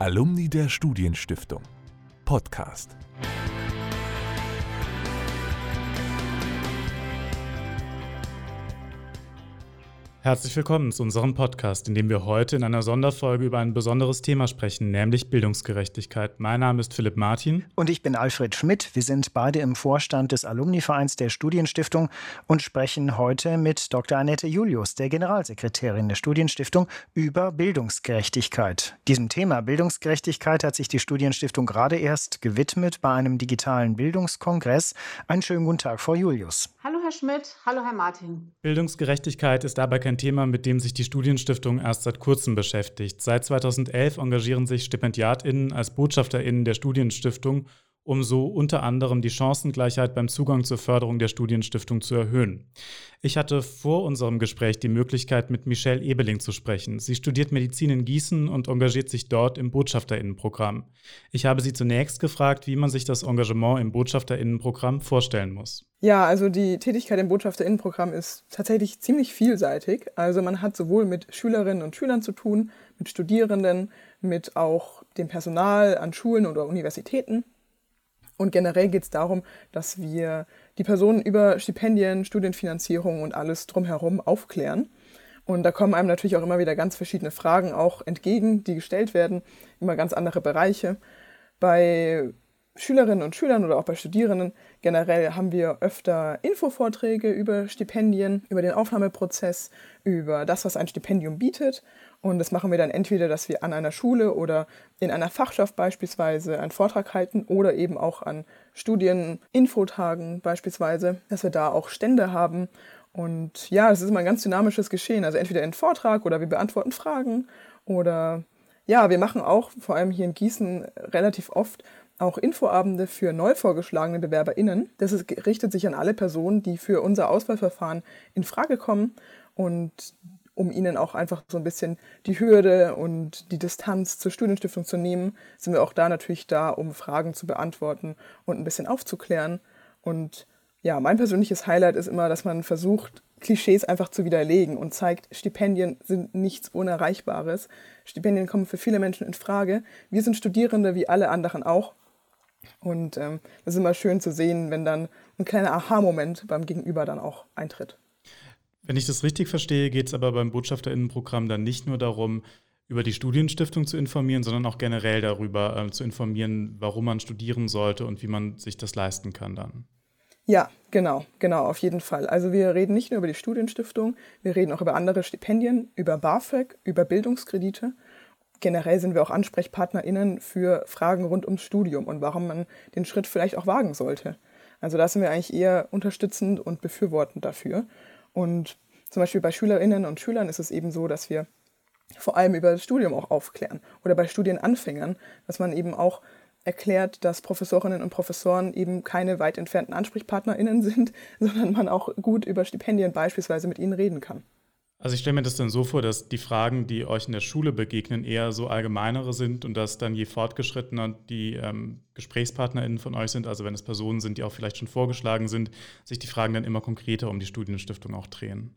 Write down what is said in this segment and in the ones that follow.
Alumni der Studienstiftung. Podcast. Herzlich willkommen zu unserem Podcast, in dem wir heute in einer Sonderfolge über ein besonderes Thema sprechen, nämlich Bildungsgerechtigkeit. Mein Name ist Philipp Martin. Und ich bin Alfred Schmidt. Wir sind beide im Vorstand des Alumni-Vereins der Studienstiftung und sprechen heute mit Dr. Annette Julius, der Generalsekretärin der Studienstiftung, über Bildungsgerechtigkeit. Diesem Thema Bildungsgerechtigkeit hat sich die Studienstiftung gerade erst gewidmet bei einem digitalen Bildungskongress. Einen schönen guten Tag, Frau Julius. Hallo, Herr Schmidt. Hallo, Herr Martin. Bildungsgerechtigkeit ist dabei kein Thema, mit dem sich die Studienstiftung erst seit kurzem beschäftigt. Seit 2011 engagieren sich StipendiatInnen als BotschafterInnen der Studienstiftung, um so unter anderem die Chancengleichheit beim Zugang zur Förderung der Studienstiftung zu erhöhen. Ich hatte vor unserem Gespräch die Möglichkeit, mit Michelle Ebeling zu sprechen. Sie studiert Medizin in Gießen und engagiert sich dort im Botschafterinnenprogramm. Ich habe sie zunächst gefragt, wie man sich das Engagement im Botschafterinnenprogramm vorstellen muss. Ja, also die Tätigkeit im Botschafterinnenprogramm ist tatsächlich ziemlich vielseitig. Also man hat sowohl mit Schülerinnen und Schülern zu tun, mit Studierenden, mit auch dem Personal an Schulen oder Universitäten. Und generell geht es darum, dass wir die Personen über Stipendien, Studienfinanzierung und alles drumherum aufklären. Und da kommen einem natürlich auch immer wieder ganz verschiedene Fragen auch entgegen, die gestellt werden, immer ganz andere Bereiche. Bei Schülerinnen und Schülern oder auch bei Studierenden generell haben wir öfter Infovorträge über Stipendien, über den Aufnahmeprozess, über das, was ein Stipendium bietet. Und das machen wir dann entweder, dass wir an einer Schule oder in einer Fachschaft beispielsweise einen Vortrag halten oder eben auch an Studieninfotagen beispielsweise, dass wir da auch Stände haben. Und ja, es ist immer ein ganz dynamisches Geschehen. Also entweder in Vortrag oder wir beantworten Fragen oder ja, wir machen auch, vor allem hier in Gießen, relativ oft auch Infoabende für neu vorgeschlagene BewerberInnen. Das ist, richtet sich an alle Personen, die für unser Auswahlverfahren in Frage kommen und um ihnen auch einfach so ein bisschen die Hürde und die Distanz zur Studienstiftung zu nehmen, sind wir auch da natürlich da, um Fragen zu beantworten und ein bisschen aufzuklären. Und ja, mein persönliches Highlight ist immer, dass man versucht, Klischees einfach zu widerlegen und zeigt, Stipendien sind nichts Unerreichbares. Stipendien kommen für viele Menschen in Frage. Wir sind Studierende wie alle anderen auch. Und ähm, das ist immer schön zu sehen, wenn dann ein kleiner Aha-Moment beim Gegenüber dann auch eintritt. Wenn ich das richtig verstehe, geht es aber beim Botschafterinnenprogramm dann nicht nur darum, über die Studienstiftung zu informieren, sondern auch generell darüber äh, zu informieren, warum man studieren sollte und wie man sich das leisten kann dann. Ja, genau, genau, auf jeden Fall. Also wir reden nicht nur über die Studienstiftung, wir reden auch über andere Stipendien, über BAföG, über Bildungskredite. Generell sind wir auch AnsprechpartnerInnen für Fragen rund ums Studium und warum man den Schritt vielleicht auch wagen sollte. Also da sind wir eigentlich eher unterstützend und befürwortend dafür. Und zum Beispiel bei Schülerinnen und Schülern ist es eben so, dass wir vor allem über das Studium auch aufklären. Oder bei Studienanfängern, dass man eben auch erklärt, dass Professorinnen und Professoren eben keine weit entfernten AnsprechpartnerInnen sind, sondern man auch gut über Stipendien beispielsweise mit ihnen reden kann. Also ich stelle mir das dann so vor, dass die Fragen, die euch in der Schule begegnen, eher so allgemeinere sind und dass dann je fortgeschrittener die ähm, GesprächspartnerInnen von euch sind, also wenn es Personen sind, die auch vielleicht schon vorgeschlagen sind, sich die Fragen dann immer konkreter um die Studienstiftung auch drehen.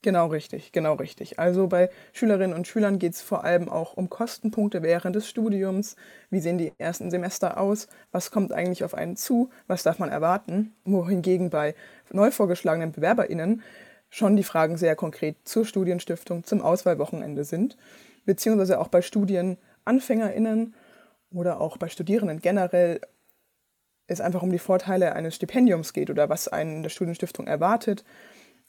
Genau richtig, genau richtig. Also bei Schülerinnen und Schülern geht es vor allem auch um Kostenpunkte während des Studiums. Wie sehen die ersten Semester aus? Was kommt eigentlich auf einen zu? Was darf man erwarten? Wohingegen bei neu vorgeschlagenen BewerberInnen schon die Fragen sehr konkret zur Studienstiftung, zum Auswahlwochenende sind, beziehungsweise auch bei StudienanfängerInnen oder auch bei Studierenden generell es einfach um die Vorteile eines Stipendiums geht oder was einen der Studienstiftung erwartet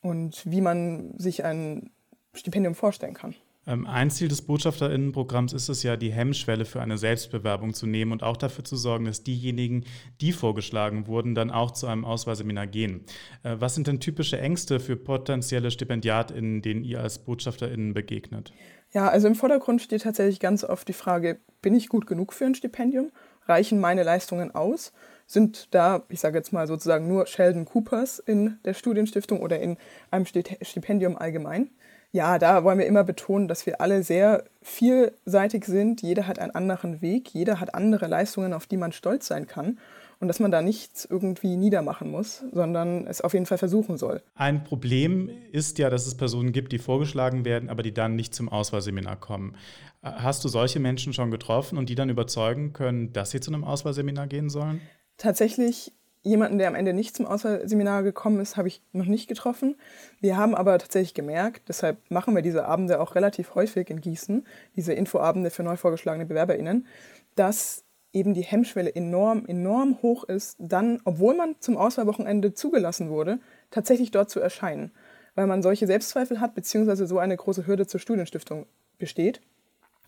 und wie man sich ein Stipendium vorstellen kann. Ähm, ein Ziel des Botschafterinnenprogramms ist es ja, die Hemmschwelle für eine Selbstbewerbung zu nehmen und auch dafür zu sorgen, dass diejenigen, die vorgeschlagen wurden, dann auch zu einem Auswahlseminar gehen. Äh, was sind denn typische Ängste für potenzielle StipendiatInnen, denen ihr als BotschafterInnen begegnet? Ja, also im Vordergrund steht tatsächlich ganz oft die Frage, bin ich gut genug für ein Stipendium? Reichen meine Leistungen aus? Sind da, ich sage jetzt mal sozusagen nur Sheldon Coopers in der Studienstiftung oder in einem Stipendium allgemein? Ja, da wollen wir immer betonen, dass wir alle sehr vielseitig sind. Jeder hat einen anderen Weg, jeder hat andere Leistungen, auf die man stolz sein kann. und dass man da nichts irgendwie niedermachen muss, sondern es auf jeden Fall versuchen soll. Ein Problem ist ja, dass es Personen gibt, die vorgeschlagen werden, aber die dann nicht zum Auswahlseminar kommen. Hast du solche Menschen schon getroffen und die dann überzeugen können, dass sie zu einem Auswahlseminar gehen sollen? Tatsächlich jemanden, der am Ende nicht zum Auswahlseminar gekommen ist, habe ich noch nicht getroffen. Wir haben aber tatsächlich gemerkt, deshalb machen wir diese Abende auch relativ häufig in Gießen, diese Infoabende für neu vorgeschlagene BewerberInnen, dass eben die Hemmschwelle enorm, enorm hoch ist, dann, obwohl man zum Auswahlwochenende zugelassen wurde, tatsächlich dort zu erscheinen, weil man solche Selbstzweifel hat, beziehungsweise so eine große Hürde zur Studienstiftung besteht.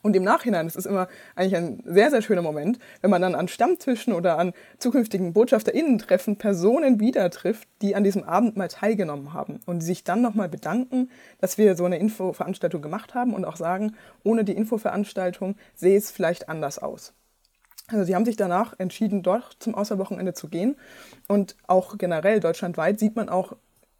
Und im Nachhinein, das ist immer eigentlich ein sehr, sehr schöner Moment, wenn man dann an Stammtischen oder an zukünftigen BotschafterInnen-Treffen Personen wieder trifft, die an diesem Abend mal teilgenommen haben und sich dann nochmal bedanken, dass wir so eine Infoveranstaltung gemacht haben und auch sagen, ohne die Infoveranstaltung sähe es vielleicht anders aus. Also sie haben sich danach entschieden, dort zum Außerwochenende zu gehen. Und auch generell deutschlandweit sieht man auch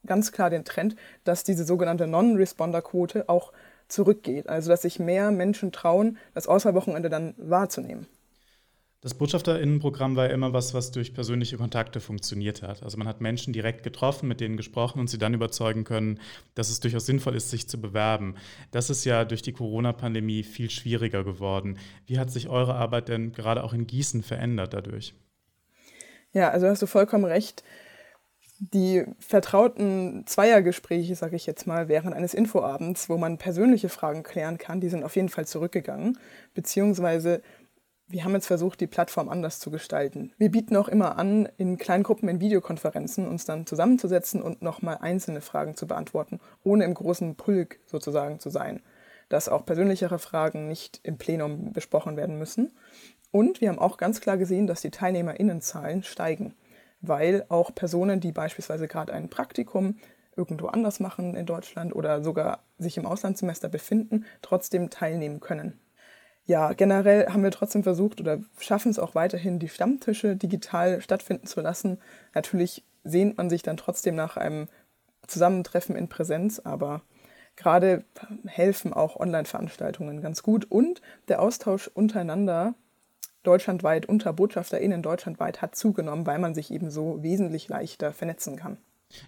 ganz klar den Trend, dass diese sogenannte Non-Responder-Quote auch zurückgeht. Also dass sich mehr Menschen trauen, das Auswahlwochenende dann wahrzunehmen. Das Botschafterinnenprogramm war ja immer was, was durch persönliche Kontakte funktioniert hat. Also man hat Menschen direkt getroffen, mit denen gesprochen und sie dann überzeugen können, dass es durchaus sinnvoll ist, sich zu bewerben. Das ist ja durch die Corona-Pandemie viel schwieriger geworden. Wie hat sich eure Arbeit denn gerade auch in Gießen verändert dadurch? Ja, also hast du vollkommen recht. Die vertrauten Zweiergespräche, sage ich jetzt mal, während eines Infoabends, wo man persönliche Fragen klären kann, die sind auf jeden Fall zurückgegangen. Beziehungsweise wir haben jetzt versucht, die Plattform anders zu gestalten. Wir bieten auch immer an, in kleinen Gruppen in Videokonferenzen uns dann zusammenzusetzen und nochmal einzelne Fragen zu beantworten, ohne im großen Pulk sozusagen zu sein. Dass auch persönlichere Fragen nicht im Plenum besprochen werden müssen. Und wir haben auch ganz klar gesehen, dass die TeilnehmerInnenzahlen steigen, weil auch Personen, die beispielsweise gerade ein Praktikum irgendwo anders machen in Deutschland oder sogar sich im Auslandssemester befinden, trotzdem teilnehmen können ja, generell haben wir trotzdem versucht oder schaffen es auch weiterhin, die Stammtische digital stattfinden zu lassen. Natürlich sehnt man sich dann trotzdem nach einem Zusammentreffen in Präsenz, aber gerade helfen auch Online-Veranstaltungen ganz gut und der Austausch untereinander deutschlandweit unter BotschafterInnen deutschlandweit hat zugenommen, weil man sich eben so wesentlich leichter vernetzen kann.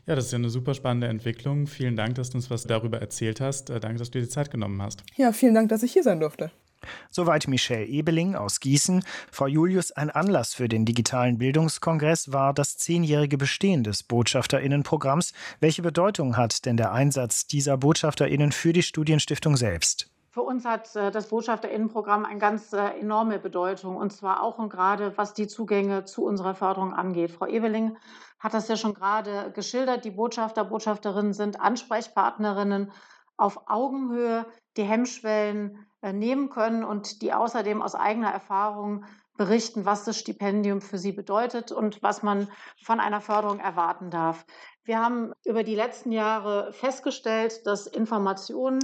Ja, das ist ja eine super spannende Entwicklung. Vielen Dank, dass du uns was darüber erzählt hast. Äh, danke, dass du dir die Zeit genommen hast. Ja, vielen Dank, dass ich hier sein durfte. Soweit Michelle Ebeling aus Gießen. Frau Julius, ein Anlass für den digitalen Bildungskongress war das zehnjährige Bestehen des Botschafterinnenprogramms. Welche Bedeutung hat denn der Einsatz dieser Botschafterinnen für die Studienstiftung selbst? Für uns hat äh, das Botschafterinnenprogramm eine ganz äh, enorme Bedeutung und zwar auch und gerade was die Zugänge zu unserer Förderung angeht. Frau Ebeling hat das ja schon gerade geschildert. Die Botschafter, Botschafterinnen sind Ansprechpartnerinnen auf Augenhöhe, die Hemmschwellen äh, nehmen können und die außerdem aus eigener Erfahrung berichten, was das Stipendium für sie bedeutet und was man von einer Förderung erwarten darf. Wir haben über die letzten Jahre festgestellt, dass Informationen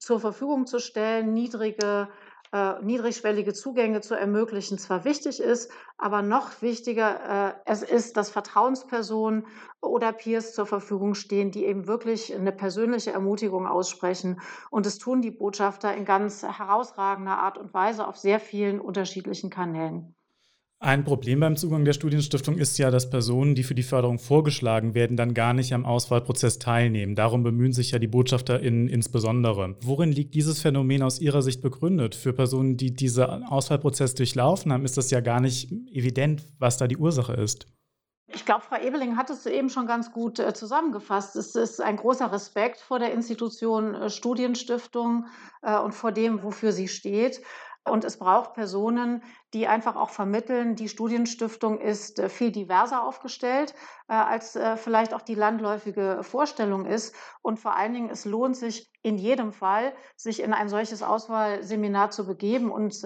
zur Verfügung zu stellen, niedrige äh, niedrigschwellige Zugänge zu ermöglichen, zwar wichtig ist, aber noch wichtiger äh, es ist, dass Vertrauenspersonen oder Peers zur Verfügung stehen, die eben wirklich eine persönliche Ermutigung aussprechen. Und das tun die Botschafter in ganz herausragender Art und Weise auf sehr vielen unterschiedlichen Kanälen. Ein Problem beim Zugang der Studienstiftung ist ja, dass Personen, die für die Förderung vorgeschlagen werden, dann gar nicht am Auswahlprozess teilnehmen. Darum bemühen sich ja die BotschafterInnen insbesondere. Worin liegt dieses Phänomen aus Ihrer Sicht begründet? Für Personen, die diesen Auswahlprozess durchlaufen haben, ist das ja gar nicht evident, was da die Ursache ist. Ich glaube, Frau Ebeling hat es eben schon ganz gut äh, zusammengefasst. Es ist ein großer Respekt vor der Institution äh, Studienstiftung äh, und vor dem, wofür sie steht. Und es braucht Personen, die einfach auch vermitteln, die Studienstiftung ist äh, viel diverser aufgestellt, äh, als äh, vielleicht auch die landläufige Vorstellung ist. Und vor allen Dingen, es lohnt sich in jedem Fall, sich in ein solches Auswahlseminar zu begeben und,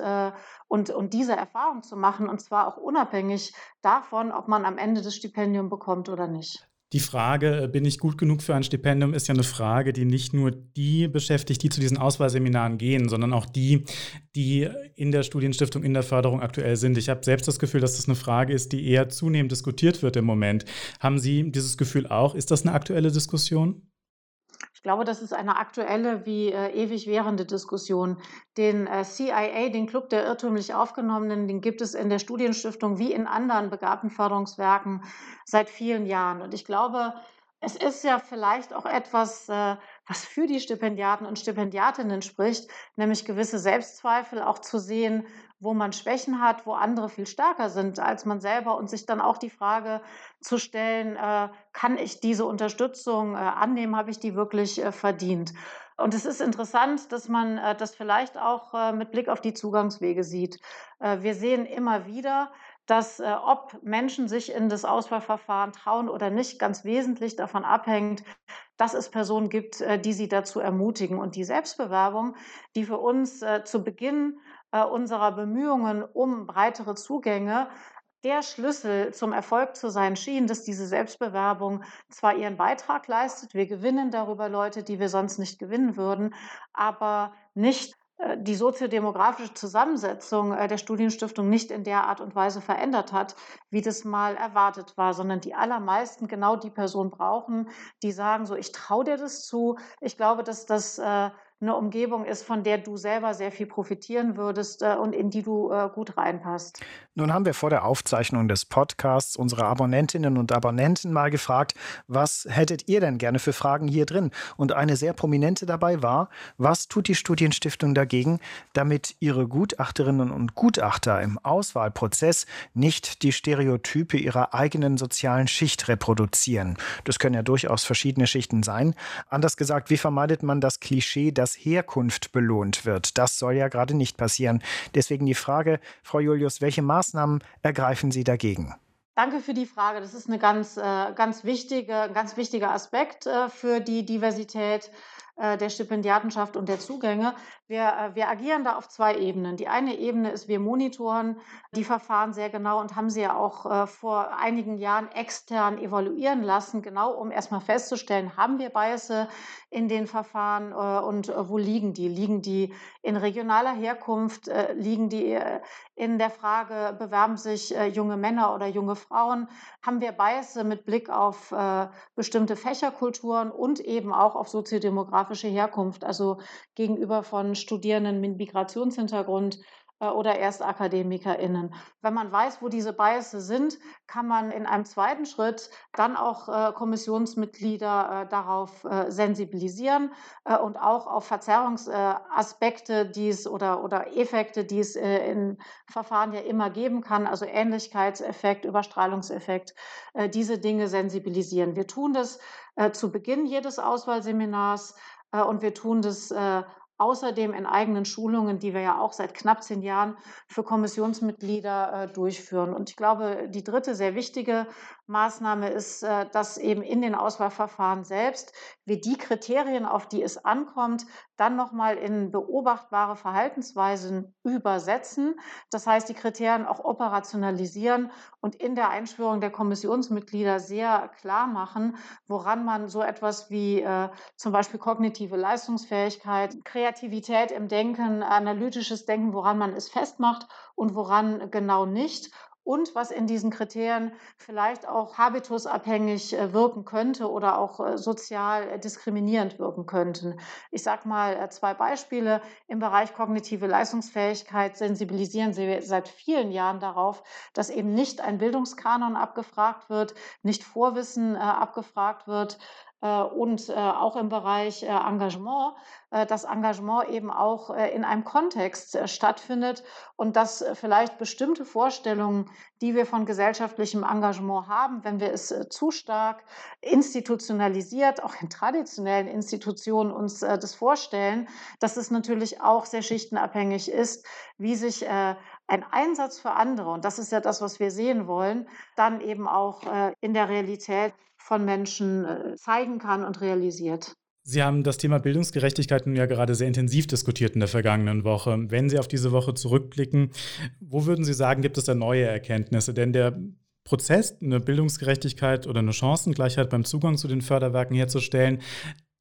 und, und diese Erfahrung zu machen. Und zwar auch unabhängig davon, ob man am Ende das Stipendium bekommt oder nicht. Die Frage, äh, bin ich gut genug für ein Stipendium, ist ja eine Frage, die nicht nur die beschäftigt, die zu diesen Auswahlseminaren gehen, sondern auch die, die in der Studienstiftung, in der Förderung aktuell sind. Ich habe selbst das Gefühl, dass das eine Frage ist, die eher zunehmend diskutiert wird im Moment. Haben Sie dieses Gefühl auch? Ist das eine aktuelle Diskussion? Glaube, das ist eine aktuelle wie äh, ewig währende Diskussion. Den äh, CIA, den Club der irrtümlich Aufgenommenen, den gibt es in der Studienstiftung wie in anderen Begabtenförderungswerken seit vielen Jahren. Und ich glaube, es ist ja vielleicht auch etwas, äh, was für die Stipendiaten und Stipendiatinnen spricht, nämlich gewisse Selbstzweifel auch zu sehen, wo man Schwächen hat, wo andere viel stärker sind als man selber und sich dann auch die Frage zu stellen, äh, kann ich diese Unterstützung äh, annehmen, habe ich die wirklich verdient? Und es ist interessant, dass man das vielleicht auch mit Blick auf die Zugangswege sieht. wir sehen immer wieder, dass äh, ob Menschen sich in das Auswahlverfahren trauen oder nicht, ganz wesentlich davon abhängt, dass es Personen gibt, äh, die sie dazu ermutigen. Und die Selbstbewerbung, die für uns äh, zu Beginn äh, unserer Bemühungen um breitere Zugänge der Schlüssel zum Erfolg zu sein schien, dass diese Selbstbewerbung zwar ihren Beitrag leistet, wir gewinnen darüber Leute, die wir sonst nicht gewinnen würden, aber nicht die soziodemografische Zusammensetzung äh, der Studienstiftung nicht in der Art und Weise verändert hat, wie das mal erwartet war, sondern die allermeisten genau die Person brauchen, die sagen, so ich traue dir das zu. Ich glaube, dass das äh, eine Umgebung ist, von der du selber sehr viel profitieren würdest äh, und in die du äh, gut reinpasst. Nun haben wir vor der Aufzeichnung des Podcasts unsere Abonnentinnen und Abonnenten mal gefragt, was hättet ihr denn gerne für Fragen hier drin? Und eine sehr prominente dabei war, was tut die Studienstiftung dagegen, damit ihre Gutachterinnen und Gutachter im Auswahlprozess nicht die Stereotype ihrer eigenen sozialen Schicht reproduzieren? Das können ja durchaus verschiedene Schichten sein. Anders gesagt, wie vermeidet man das Klischee, dass Herkunft belohnt wird. Das soll ja gerade nicht passieren. Deswegen die Frage, Frau Julius, welche Maßnahmen ergreifen Sie dagegen? Danke für die Frage. Das ist eine ganz, äh, ganz wichtige, ganz wichtiger Aspekt äh, für die Diversität der Stipendiatenschaft und der Zugänge. Wir, äh, wir agieren da auf zwei Ebenen. Die eine Ebene ist, wir monitoren die Verfahren sehr genau und haben sie ja auch äh, vor einigen Jahren extern evaluieren lassen, genau um erstmal festzustellen, haben wir Biasse in den Verfahren und wo liegen die? Liegen die in regionaler Herkunft? Liegen die in der Frage, bewerben sich junge Männer oder junge Frauen? Haben wir Biasse mit Blick auf bestimmte Fächerkulturen und eben auch auf soziodemografische geografische Herkunft, also gegenüber von Studierenden mit Migrationshintergrund äh, oder ErstakademikerInnen. Wenn man weiß, wo diese Biases sind, kann man in einem zweiten Schritt dann auch äh, Kommissionsmitglieder äh, darauf sensibilisieren und auch auf Verzerrungsaspekte, die es oder, oder Effekte, die es in Verfahren ja immer geben kann, also Ähnlichkeitseffekt, Überstrahlungseffekt, diese Dinge sensibilisieren. Wir tun das zu Beginn jedes Auswahlseminars und wir tun das außerdem in eigenen Schulungen, die wir ja auch seit knapp zehn Jahren für Kommissionsmitglieder äh, durchführen. Und ich glaube, die dritte sehr wichtige Maßnahme ist, äh, dass eben in den Auswahlverfahren selbst wir die Kriterien, auf die es ankommt, dann nochmal in beobachtbare Verhaltensweisen übersetzen. Das heißt, die Kriterien auch operationalisieren und in der Einschwörung der Kommissionsmitglieder sehr klar machen, woran man so etwas wie äh, zum Beispiel kognitive Leistungsfähigkeit, Kreativität im Denken, analytisches Denken, woran man es festmacht und woran genau nicht und was in diesen Kriterien vielleicht auch habitusabhängig äh, wirken könnte oder auch äh, sozial äh, diskriminierend wirken könnten. Ich sage mal zwei Beispiele. Im Bereich kognitive Leistungsfähigkeit sensibilisieren Sie seit vielen Jahren darauf, dass eben nicht ein Bildungskanon abgefragt wird, nicht Vorwissen abgefragt wird, und äh, auch im Bereich äh, Engagement, das Engagement eben auch in einem Kontext stattfindet und dass vielleicht bestimmte Vorstellungen, die wir von gesellschaftlichem Engagement haben, wenn wir es zu stark institutionalisiert, auch in traditionellen Institutionen uns das vorstellen, dass es natürlich auch sehr schichtenabhängig ist, wie sich ein Einsatz für andere, und das ist ja das, was wir sehen wollen, dann eben auch in der Realität von Menschen äh, zeigen kann und realisiert. Sie haben das Thema Bildungsgerechtigkeit nun ja gerade sehr intensiv diskutiert in der vergangenen Woche. Wenn Sie auf diese Woche zurückblicken, wo würden Sie sagen, gibt es da neue Erkenntnisse? Denn der Prozess, eine Bildungsgerechtigkeit oder eine Chancengleichheit beim Zugang zu den Förderwerken herzustellen,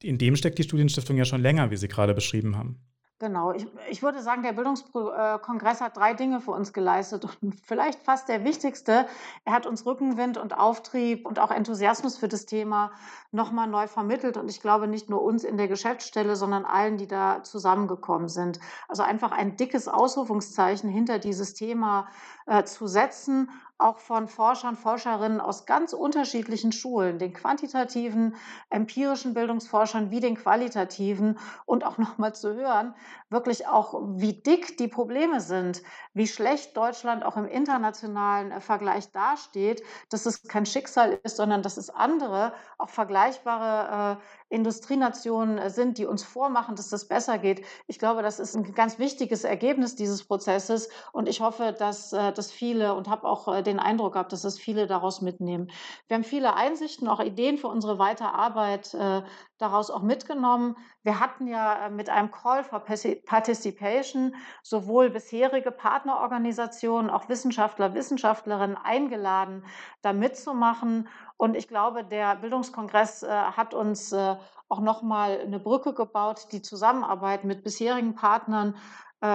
in dem steckt die Studienstiftung ja schon länger, wie Sie gerade beschrieben haben. Genau, ich, ich würde sagen, der Bildungskongress hat drei Dinge für uns geleistet und vielleicht fast der wichtigste. Er hat uns Rückenwind und Auftrieb und auch Enthusiasmus für das Thema nochmal neu vermittelt und ich glaube nicht nur uns in der Geschäftsstelle, sondern allen, die da zusammengekommen sind. Also einfach ein dickes Ausrufungszeichen hinter dieses Thema äh, zu setzen auch von Forschern, Forscherinnen aus ganz unterschiedlichen Schulen, den quantitativen, empirischen Bildungsforschern wie den qualitativen und auch nochmal zu hören, wirklich auch, wie dick die Probleme sind, wie schlecht Deutschland auch im internationalen äh, Vergleich dasteht, dass es kein Schicksal ist, sondern dass es andere, auch vergleichbare äh, Industrienationen äh, sind, die uns vormachen, dass das besser geht. Ich glaube, das ist ein ganz wichtiges Ergebnis dieses Prozesses und ich hoffe, dass äh, das viele und habe auch äh, den Eindruck gehabt, dass das viele daraus mitnehmen. Wir haben viele Einsichten, auch Ideen für unsere weitere Arbeit äh, daraus auch mitgenommen. Wir hatten ja äh, mit einem Call for Participation sowohl bisherige Partnerorganisationen, auch Wissenschaftler, Wissenschaftlerinnen eingeladen, da mitzumachen. Und ich glaube, der Bildungskongress äh, hat uns äh, auch nochmal eine Brücke gebaut, die Zusammenarbeit mit bisherigen Partnern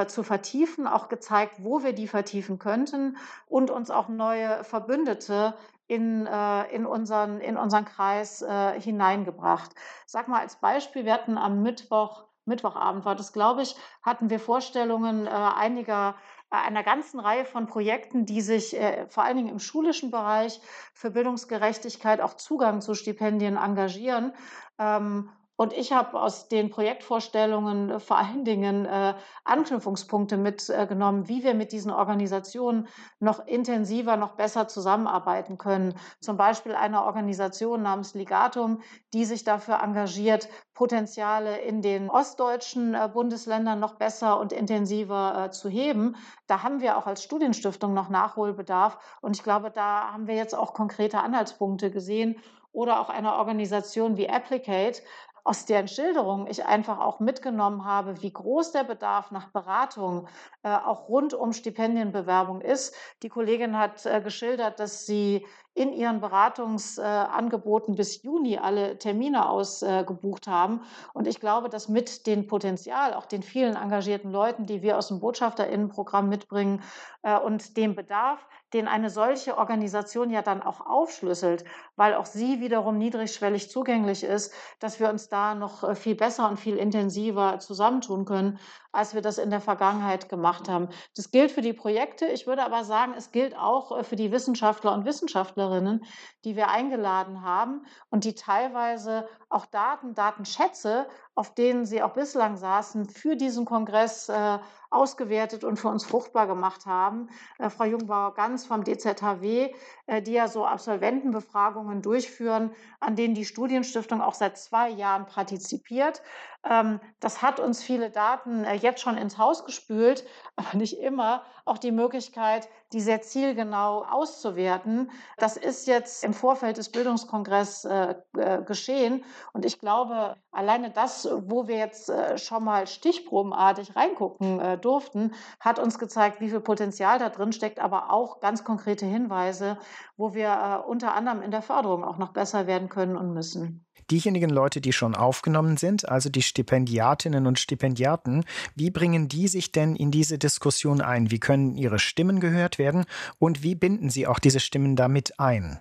zu vertiefen, auch gezeigt, wo wir die vertiefen könnten und uns auch neue Verbündete in, äh, in, unseren, in unseren Kreis äh, hineingebracht. Sag mal als Beispiel, wir hatten am Mittwoch, Mittwochabend war das, glaube ich, hatten wir Vorstellungen äh, einiger äh, einer ganzen Reihe von Projekten, die sich äh, vor allen Dingen im schulischen Bereich für Bildungsgerechtigkeit, auch Zugang zu Stipendien engagieren. Ähm, und ich habe aus den Projektvorstellungen äh, vor allen Dingen äh, Anknüpfungspunkte mitgenommen, äh, wie wir mit diesen Organisationen noch intensiver, noch besser zusammenarbeiten können. Zum Beispiel eine Organisation namens Ligatum, die sich dafür engagiert, Potenziale in den ostdeutschen äh, Bundesländern noch besser und intensiver äh, zu heben. Da haben wir auch als Studienstiftung noch Nachholbedarf. Und ich glaube, da haben wir jetzt auch konkrete Anhaltspunkte gesehen oder auch eine Organisation wie Applicate, aus deren Schilderungen ich einfach auch mitgenommen habe, wie groß der Bedarf nach Beratung äh, auch rund um Stipendienbewerbung ist. Die Kollegin hat äh, geschildert, dass sie in ihren Beratungsangeboten bis Juni alle Termine ausgebucht haben. Und ich glaube, dass mit dem Potenzial, auch den vielen engagierten Leuten, die wir aus dem Botschafterinnenprogramm mitbringen äh, und dem Bedarf, den eine solche Organisation ja dann auch aufschlüsselt, weil auch sie wiederum niedrigschwellig zugänglich ist, dass wir uns da noch äh, viel besser und viel intensiver zusammentun können, als wir das in der Vergangenheit gemacht haben. Das gilt für die Projekte. Ich würde aber sagen, es gilt auch äh, für die Wissenschaftler und Wissenschaftlerinnen, die wir eingeladen haben und die teilweise auch Daten, Datenschätze, auf denen sie auch bislang saßen, für diesen Kongress äh, ausgewertet und für uns fruchtbar gemacht haben. Äh, Frau Jungbauer-Ganz vom DZHW, äh, die ja so Absolventenbefragungen durchführen, an denen die Studienstiftung auch seit zwei Jahren partizipiert. Ähm, das hat uns viele Daten äh, jetzt schon ins Haus gespült, aber nicht immer auch die Möglichkeit, die sehr zielgenau auszuwerten. Das ist jetzt im Vorfeld des Bildungskongresses äh, äh, geschehen. Und ich glaube, alleine das, wo wir jetzt schon mal stichprobenartig reingucken durften, hat uns gezeigt, wie viel Potenzial da drin steckt, aber auch ganz konkrete Hinweise, wo wir unter anderem in der Förderung auch noch besser werden können und müssen diejenigen Leute, die schon aufgenommen sind, also die Stipendiatinnen und Stipendiaten, wie bringen die sich denn in diese Diskussion ein? Wie können ihre Stimmen gehört werden und wie binden sie auch diese Stimmen damit ein?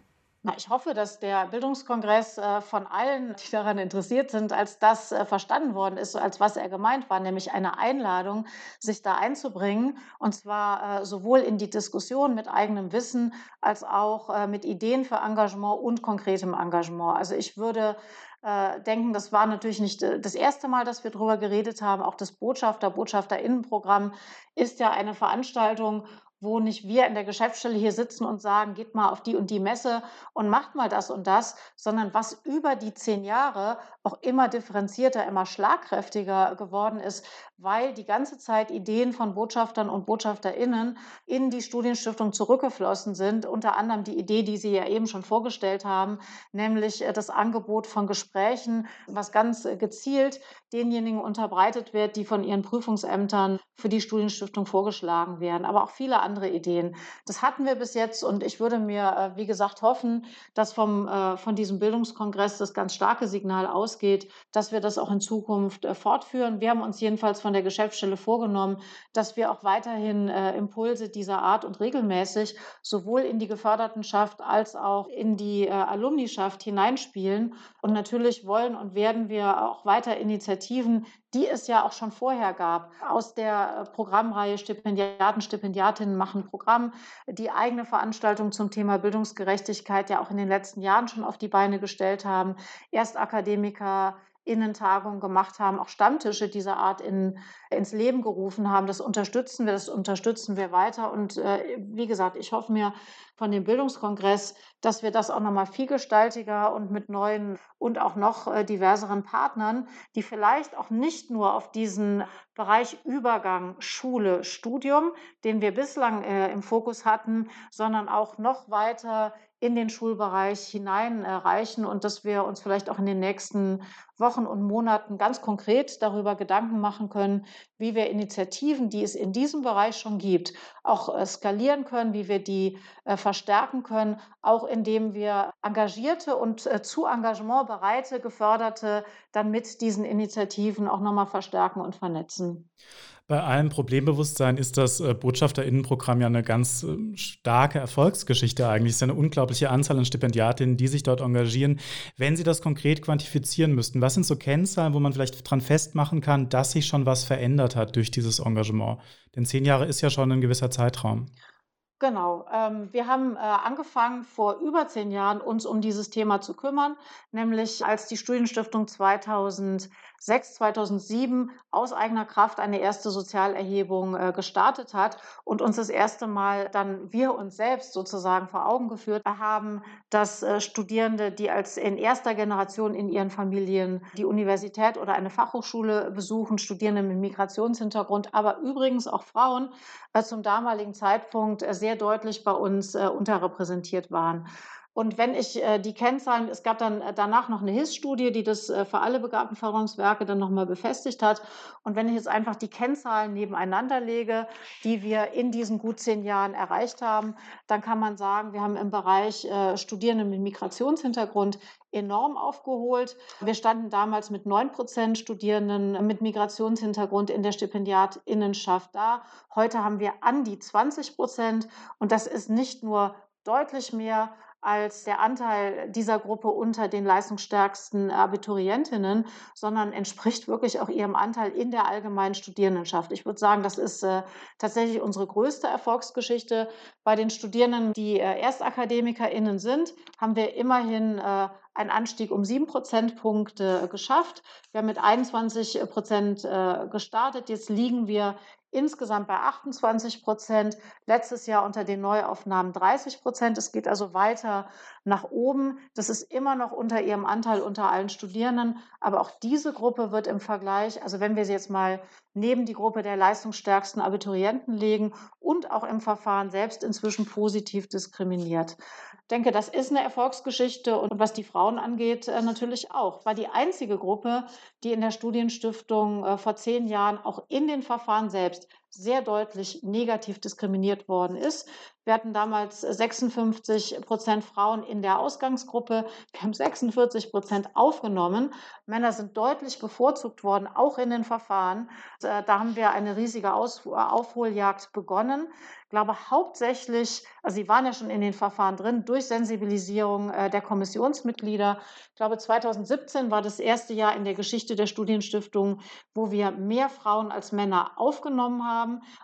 Na, ich hoffe, dass der Bildungskongress äh, von allen, die daran interessiert sind, als das äh, verstanden worden ist, als was er gemeint war, nämlich eine Einladung, sich da einzubringen, und zwar äh, sowohl in die Diskussion mit eigenem Wissen als auch mit Ideen für Engagement und konkretem Engagement. Also ich würde denken, das war natürlich nicht das erste Mal, dass wir darüber geredet haben. Auch das Botschafter, Botschafterinnenprogramm ist ja eine Veranstaltung, wo nicht wir in der Geschäftsstelle hier sitzen und sagen, geht mal auf die und die Messe und macht mal das und das, sondern was über die zehn Jahre auch immer differenzierter, immer schlagkräftiger geworden ist, weil die ganze Zeit Ideen von Botschaftern und Botschafterinnen in die Studienstiftung zurückgeflossen sind. Unter anderem die Idee, die Sie ja eben schon vorgestellt haben, nämlich äh, das Angebot von Gesprächen, was ganz äh, gezielt denjenigen unterbreitet wird, die von ihren Prüfungsämtern für die Studienstiftung vorgeschlagen werden. Aber auch viele andere Ideen. Das hatten wir bis jetzt und ich würde mir, äh, wie gesagt, hoffen, dass vom, äh, von diesem Bildungskongress das ganz starke Signal ausgeht, dass wir das auch in Zukunft äh, fortführen. Wir haben uns jedenfalls von der Geschäftsstelle vorgenommen, dass wir auch weiterhin Impulse dieser Art und regelmäßig sowohl in die Gefördertenschaft als auch in die Alumnischaft hineinspielen. Und natürlich wollen und werden wir auch weiter Initiativen, die es ja auch schon vorher gab, aus der Programmreihe Stipendiaten, Stipendiatinnen machen Programm, die eigene Veranstaltungen zum Thema Bildungsgerechtigkeit ja auch in den letzten Jahren schon auf die Beine gestellt haben. Erst Innentagungen gemacht haben, auch Stammtische dieser Art in, ins Leben gerufen haben. Das unterstützen wir, das unterstützen wir weiter. Und äh, wie gesagt, ich hoffe mir von dem Bildungskongress, dass wir das auch nochmal vielgestaltiger und mit neuen und auch noch äh, diverseren Partnern, die vielleicht auch nicht nur auf diesen Bereich Übergang Schule, Studium, den wir bislang äh, im Fokus hatten, sondern auch noch weiter in den Schulbereich hinein erreichen und dass wir uns vielleicht auch in den nächsten Wochen und Monaten ganz konkret darüber Gedanken machen können, wie wir Initiativen, die es in diesem Bereich schon gibt, auch äh, skalieren können, wie wir die äh, verstärken können, auch indem wir engagierte und äh, zu Engagement bereite Geförderte dann mit diesen Initiativen auch nochmal verstärken und vernetzen. Bei allem Problembewusstsein ist das äh, Botschafterinnenprogramm ja eine ganz äh, starke Erfolgsgeschichte eigentlich. Es ist eine unglaubliche Anzahl an Stipendiatinnen, die sich dort engagieren. Wenn Sie das konkret quantifizieren müssten, was sind so Kennzahlen, wo man vielleicht dran festmachen kann, dass sich schon was verändert hat durch dieses Engagement? Denn zehn Jahre ist ja schon ein gewisser Zeitraum. Genau. Ähm, wir haben äh, angefangen, vor über zehn Jahren uns um dieses Thema zu kümmern, nämlich als die Studienstiftung 2006, 2007 aus eigener Kraft eine erste Sozialerhebung äh, gestartet hat und uns das erste Mal dann wir uns selbst sozusagen vor Augen geführt haben, dass äh, Studierende, die als in erster Generation in ihren Familien die Universität oder eine Fachhochschule besuchen, Studierende mit Migrationshintergrund, aber übrigens auch Frauen, äh, zum damaligen Zeitpunkt äh, sehr deutlich bei uns äh, unterrepräsentiert waren. Und wenn ich äh, die Kennzahlen, es gab dann danach noch eine HIS-Studie, die das äh, für alle Begabtenförderungswerke dann nochmal befestigt hat. Und wenn ich jetzt einfach die Kennzahlen nebeneinander lege, die wir in diesen gut zehn Jahren erreicht haben, dann kann man sagen, wir haben im Bereich äh, Studierende mit Migrationshintergrund enorm aufgeholt. Wir standen damals mit 9 Prozent Studierenden mit Migrationshintergrund in der Stipendiatinnenschaft da. Heute haben wir an die 20 Prozent. Und das ist nicht nur deutlich mehr als der Anteil dieser Gruppe unter den leistungsstärksten Abiturientinnen, sondern entspricht wirklich auch ihrem Anteil in der allgemeinen Studierendenschaft. Ich würde sagen, das ist äh, tatsächlich unsere größte Erfolgsgeschichte. Bei den Studierenden, die äh, ErstakademikerInnen sind, haben wir immerhin äh, einen Anstieg um sieben Prozentpunkte geschafft. Wir haben mit 21 Prozent äh, gestartet. Jetzt liegen wir insgesamt bei 28 Prozent, letztes Jahr unter den Neuaufnahmen 30 Prozent. Es geht also weiter nach oben. Das ist immer noch unter ihrem Anteil unter allen Studierenden, aber auch diese Gruppe wird im Vergleich, also wenn wir sie jetzt mal neben die Gruppe der leistungsstärksten Abiturienten legen und auch im Verfahren selbst inzwischen positiv diskriminiert. Ich denke, das ist eine Erfolgsgeschichte und was die Frauen angeht, äh, natürlich auch. War die einzige Gruppe, die in der Studienstiftung äh, vor zehn Jahren auch in den Verfahren selbst first sehr deutlich negativ diskriminiert worden ist. Wir hatten damals 56 Prozent Frauen in der Ausgangsgruppe. Wir haben 46 Prozent aufgenommen. Männer sind deutlich bevorzugt worden, auch in den Verfahren. Da haben wir eine riesige Aufholjagd begonnen. Ich glaube hauptsächlich, also sie waren ja schon in den Verfahren drin, durch Sensibilisierung äh, der Kommissionsmitglieder. Ich glaube, 2017 war das erste Jahr in der Geschichte der Studienstiftung, wo wir mehr Frauen als Männer aufgenommen haben,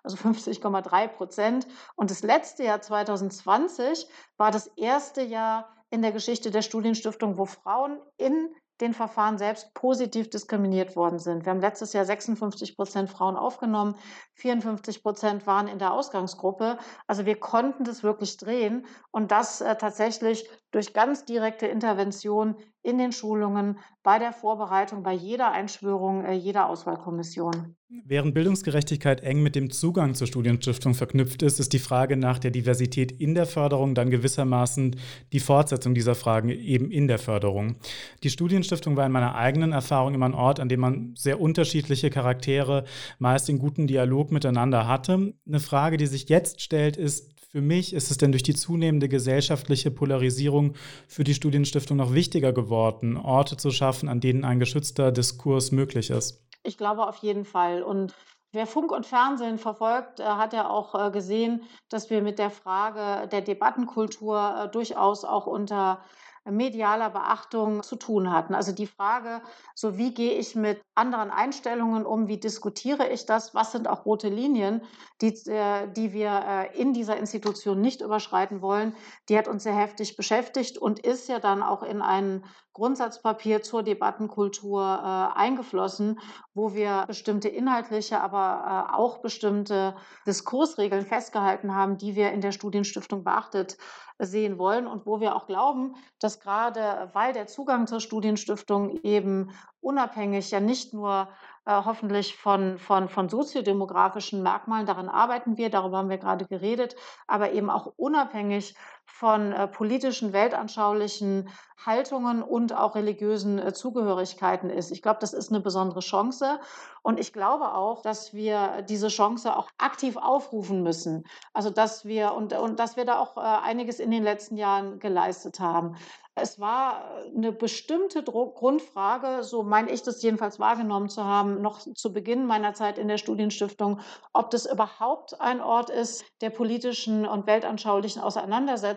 also 50,3 Prozent. Und das letzte Jahr 2020 war das erste Jahr in der Geschichte der Studienstiftung, wo Frauen in den Verfahren selbst positiv diskriminiert worden sind. Wir haben letztes Jahr 56 Prozent Frauen aufgenommen, 54 Prozent waren in der Ausgangsgruppe. Also wir konnten das wirklich drehen und das äh, tatsächlich durch ganz direkte Intervention in den Schulungen, bei der Vorbereitung, bei jeder Einschwörung äh, jeder Auswahlkommission. Während Bildungsgerechtigkeit eng mit dem Zugang zur Studienstiftung verknüpft ist, ist die Frage nach der Diversität in der Förderung dann gewissermaßen die Fortsetzung dieser Fragen eben in der Förderung. Die Studienstiftung war in meiner eigenen Erfahrung immer ein Ort, an dem man sehr unterschiedliche Charaktere meist in guten Dialog miteinander hatte. Eine Frage, die sich jetzt stellt, ist, für mich ist es denn durch die zunehmende gesellschaftliche Polarisierung für die Studienstiftung noch wichtiger geworden, Orte zu schaffen, an denen ein geschützter Diskurs möglich ist? Ich glaube auf jeden Fall. Und Wer Funk und Fernsehen verfolgt, äh, hat ja auch äh, gesehen, dass wir mit der Frage der Debattenkultur äh, durchaus auch unter medialer Beachtung zu tun hatten. Also die Frage, so wie gehe ich mit anderen Einstellungen um, wie diskutiere ich das, was sind auch rote Linien, die, äh, die wir äh, in dieser Institution nicht überschreiten wollen, die hat uns sehr heftig beschäftigt und ist ja dann auch in ein Grundsatzpapier zur Debattenkultur äh, eingeflossen, wo wir bestimmte inhaltliche, aber auch bestimmte Diskursregeln festgehalten haben, die wir in der Studienstiftung beachtet sehen wollen und wo wir auch glauben, dass gerade weil der Zugang zur Studienstiftung eben unabhängig ja nicht nur äh, hoffentlich von, von, von soziodemografischen Merkmalen, daran arbeiten wir, darüber haben wir gerade geredet, aber eben auch unabhängig von äh, politischen, weltanschaulichen Haltungen und auch religiösen äh, Zugehörigkeiten ist. Ich glaube, das ist eine besondere Chance. Und ich glaube auch, dass wir diese Chance auch aktiv aufrufen müssen. Also, dass wir und, und dass wir da auch äh, einiges in den letzten Jahren geleistet haben. Es war eine bestimmte Grundfrage, so meine ich das jedenfalls wahrgenommen zu haben, noch zu Beginn meiner Zeit in der Studienstiftung, ob das überhaupt ein Ort ist der politischen und weltanschaulichen Auseinandersetzung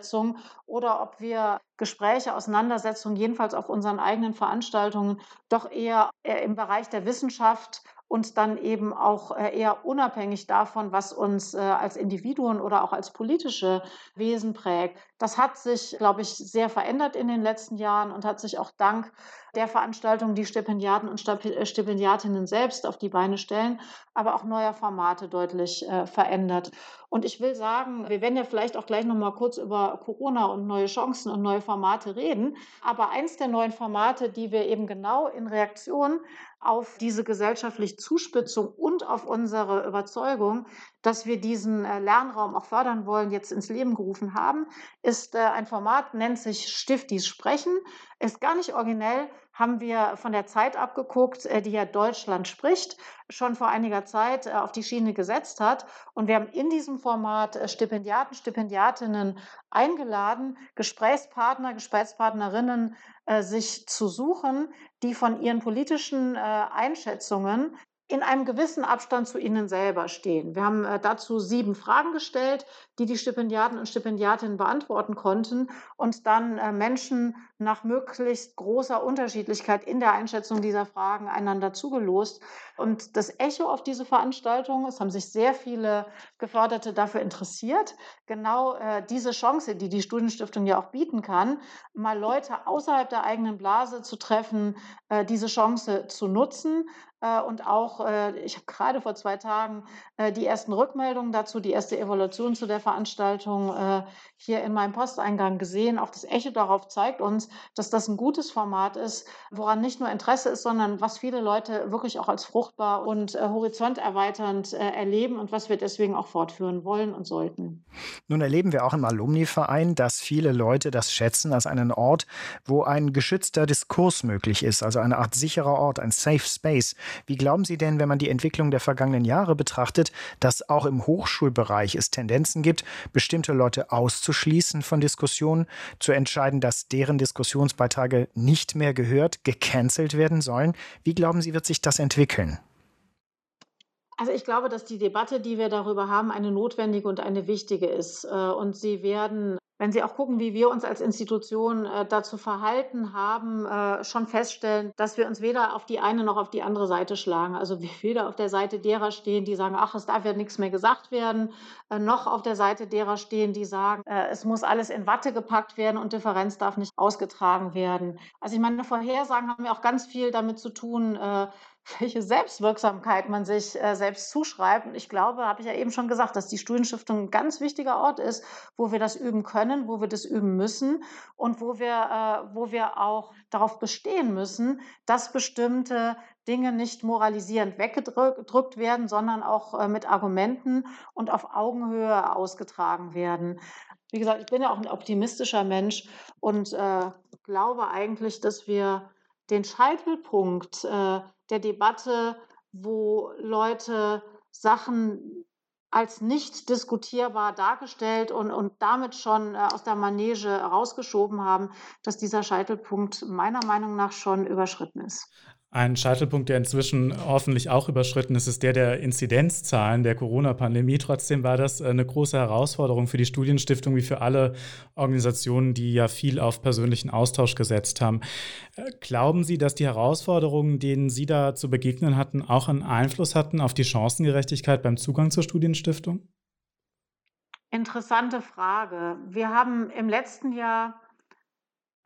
oder ob wir Gespräche, Auseinandersetzungen, jedenfalls auf unseren eigenen Veranstaltungen, doch eher im Bereich der Wissenschaft und dann eben auch äh, eher unabhängig davon, was uns äh, als Individuen oder auch als politische Wesen prägt. Das hat sich, glaube ich, sehr verändert in den letzten Jahren und hat sich auch dank der Veranstaltungen, die Stipendiaten und äh, Stipendiatinnen selbst auf die Beine stellen, aber auch neuer Formate deutlich äh, verändert. Und ich will sagen, wir werden ja vielleicht auch gleich noch mal kurz über Corona und neue Chancen und neue Formate reden. Aber eins der neuen Formate, die wir eben genau in Reaktion auf diese gesellschaftliche Zuspitzung und auf unsere Überzeugung, dass wir diesen äh, Lernraum auch fördern wollen, jetzt ins Leben gerufen haben, ist äh, ein Format, nennt sich Stiftis Sprechen. Ist gar nicht originell, haben wir von der Zeit abgeguckt, äh, die ja Deutschland spricht, schon vor einiger Zeit auf die Schiene gesetzt hat. Und wir haben in diesem Format Stipendiaten, Stipendiatinnen eingeladen, Gesprächspartner, Gesprächspartnerinnen sich zu suchen, die von ihren politischen Einschätzungen in einem gewissen Abstand zu ihnen selber stehen. Wir haben äh, dazu sieben Fragen gestellt, die die Stipendiaten und Stipendiatinnen beantworten konnten und dann äh, Menschen nach möglichst großer Unterschiedlichkeit in der Einschätzung dieser Fragen einander zugelost. Und das Echo auf diese Veranstaltung, es haben sich sehr viele Geförderte dafür interessiert, genau äh, diese Chance, die die Studienstiftung ja auch bieten kann, mal Leute außerhalb der eigenen Blase zu treffen, äh, diese Chance zu nutzen äh, und auch, äh, ich habe gerade vor zwei Tagen äh, die ersten Rückmeldungen dazu, die erste Evaluation zu der Veranstaltung hier in meinem Posteingang gesehen. Auch das Echo darauf zeigt uns, dass das ein gutes Format ist, woran nicht nur Interesse ist, sondern was viele Leute wirklich auch als fruchtbar und horizonterweiternd erleben und was wir deswegen auch fortführen wollen und sollten. Nun erleben wir auch im Alumni-Verein, dass viele Leute das schätzen als einen Ort, wo ein geschützter Diskurs möglich ist, also eine Art sicherer Ort, ein Safe Space. Wie glauben Sie denn, wenn man die Entwicklung der vergangenen Jahre betrachtet, dass auch im Hochschulbereich es Tendenzen gibt, bestimmte Leute auszuschließen von Diskussionen, zu entscheiden, dass deren Diskussionsbeiträge nicht mehr gehört, gecancelt werden sollen? Wie glauben Sie, wird sich das entwickeln? Also ich glaube, dass die Debatte, die wir darüber haben, eine notwendige und eine wichtige ist. Äh, und sie werden wenn Sie auch gucken, wie wir uns als Institution äh, dazu verhalten haben, äh, schon feststellen, dass wir uns weder auf die eine noch auf die andere Seite schlagen. Also wir weder auf der Seite derer stehen, die sagen, ach, es darf ja nichts mehr gesagt werden, äh, noch auf der Seite derer stehen, die sagen, äh, es muss alles in Watte gepackt werden und Differenz darf nicht ausgetragen werden. Also ich meine, Vorhersagen haben ja auch ganz viel damit zu tun, äh, welche Selbstwirksamkeit man sich äh, selbst zuschreibt. Und ich glaube, habe ich ja eben schon gesagt, dass die Studienstiftung ein ganz wichtiger Ort ist, wo wir das üben können, wo wir das üben müssen und wo wir, äh, wo wir auch darauf bestehen müssen, dass bestimmte Dinge nicht moralisierend weggedrückt werden, sondern auch äh, mit Argumenten und auf Augenhöhe ausgetragen werden. Wie gesagt, ich bin ja auch ein optimistischer Mensch und äh, glaube eigentlich, dass wir den Scheitelpunkt äh, der Debatte, wo Leute Sachen als nicht diskutierbar dargestellt und, und damit schon äh, aus der Manege rausgeschoben haben, dass dieser Scheitelpunkt meiner Meinung nach schon überschritten ist. Ein Scheitelpunkt, der inzwischen hoffentlich auch überschritten ist, ist der der Inzidenzzahlen der Corona-Pandemie. Trotzdem war das eine große Herausforderung für die Studienstiftung wie für alle Organisationen, die ja viel auf persönlichen Austausch gesetzt haben. Glauben Sie, dass die Herausforderungen, denen Sie da zu begegnen hatten, auch einen Einfluss hatten auf die Chancengerechtigkeit beim Zugang zur Studienstiftung? Interessante Frage. Wir haben im letzten Jahr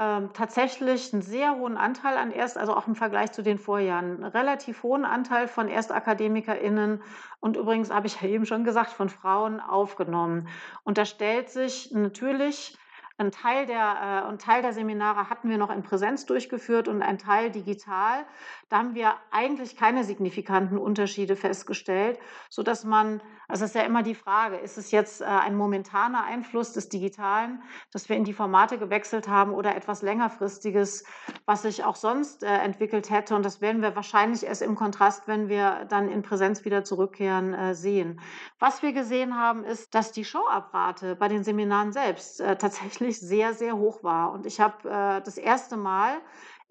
ähm, tatsächlich einen sehr hohen Anteil an Erst also auch im Vergleich zu den Vorjahren, 'n relativ hohen Anteil von ErstakademikerInnen und übrigens habe ich ja eben schon gesagt, von Frauen aufgenommen. Und da stellt sich natürlich ein Teil der, äh, ein Teil der Seminare hatten wir noch in Präsenz durchgeführt und ein Teil digital. Da haben wir eigentlich keine signifikanten Unterschiede festgestellt, sodass man, also es ist ja immer die Frage, ist es jetzt äh, ein momentaner Einfluss des Digitalen, dass wir in die Formate gewechselt haben oder etwas längerfristiges, was sich auch sonst äh, entwickelt hätte. Und das werden wir wahrscheinlich erst im Kontrast, wenn wir dann in Präsenz wieder zurückkehren, äh, sehen. Was wir gesehen haben, ist, dass die Showabrate bei den Seminaren selbst äh, tatsächlich wirklich sehr, sehr hoch war. Und ich habe äh, das erste Mal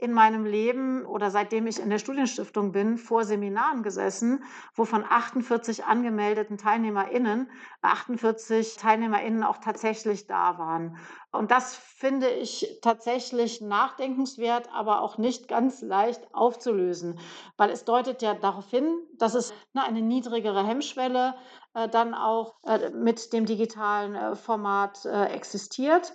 in meinem Leben oder seitdem ich in der Studienstiftung bin, vor Seminaren gesessen, wo von 48 angemeldeten TeilnehmerInnen 48 TeilnehmerInnen auch tatsächlich da waren. Und das finde ich tatsächlich nachdenkenswert, aber auch nicht ganz leicht aufzulösen, weil es deutet ja darauf hin, dass es ne, eine niedrigere Hemmschwelle äh, dann auch äh, mit dem digitalen äh, Format existiert.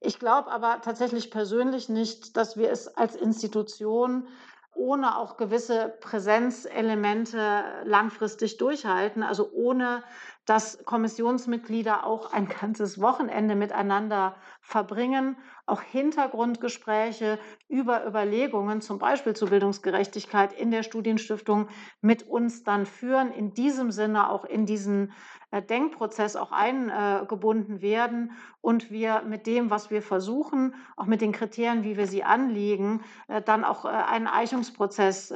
Ich glaube aber tatsächlich persönlich nicht, dass wir es als Institution ohne auch gewisse Präsenzelemente langfristig durchhalten, also ohne dass Kommissionsmitglieder auch ein ganzes Wochenende miteinander verbringen, auch Hintergrundgespräche über Überlegungen, zum Beispiel zur Bildungsgerechtigkeit in der Studienstiftung, mit uns dann führen, in diesem Sinne auch in diesen äh, Denkprozess auch eingebunden werden. Und wir mit dem, was wir versuchen, auch mit den Kriterien, wie wir sie anlegen, äh, dann auch äh, einen Eichungsprozess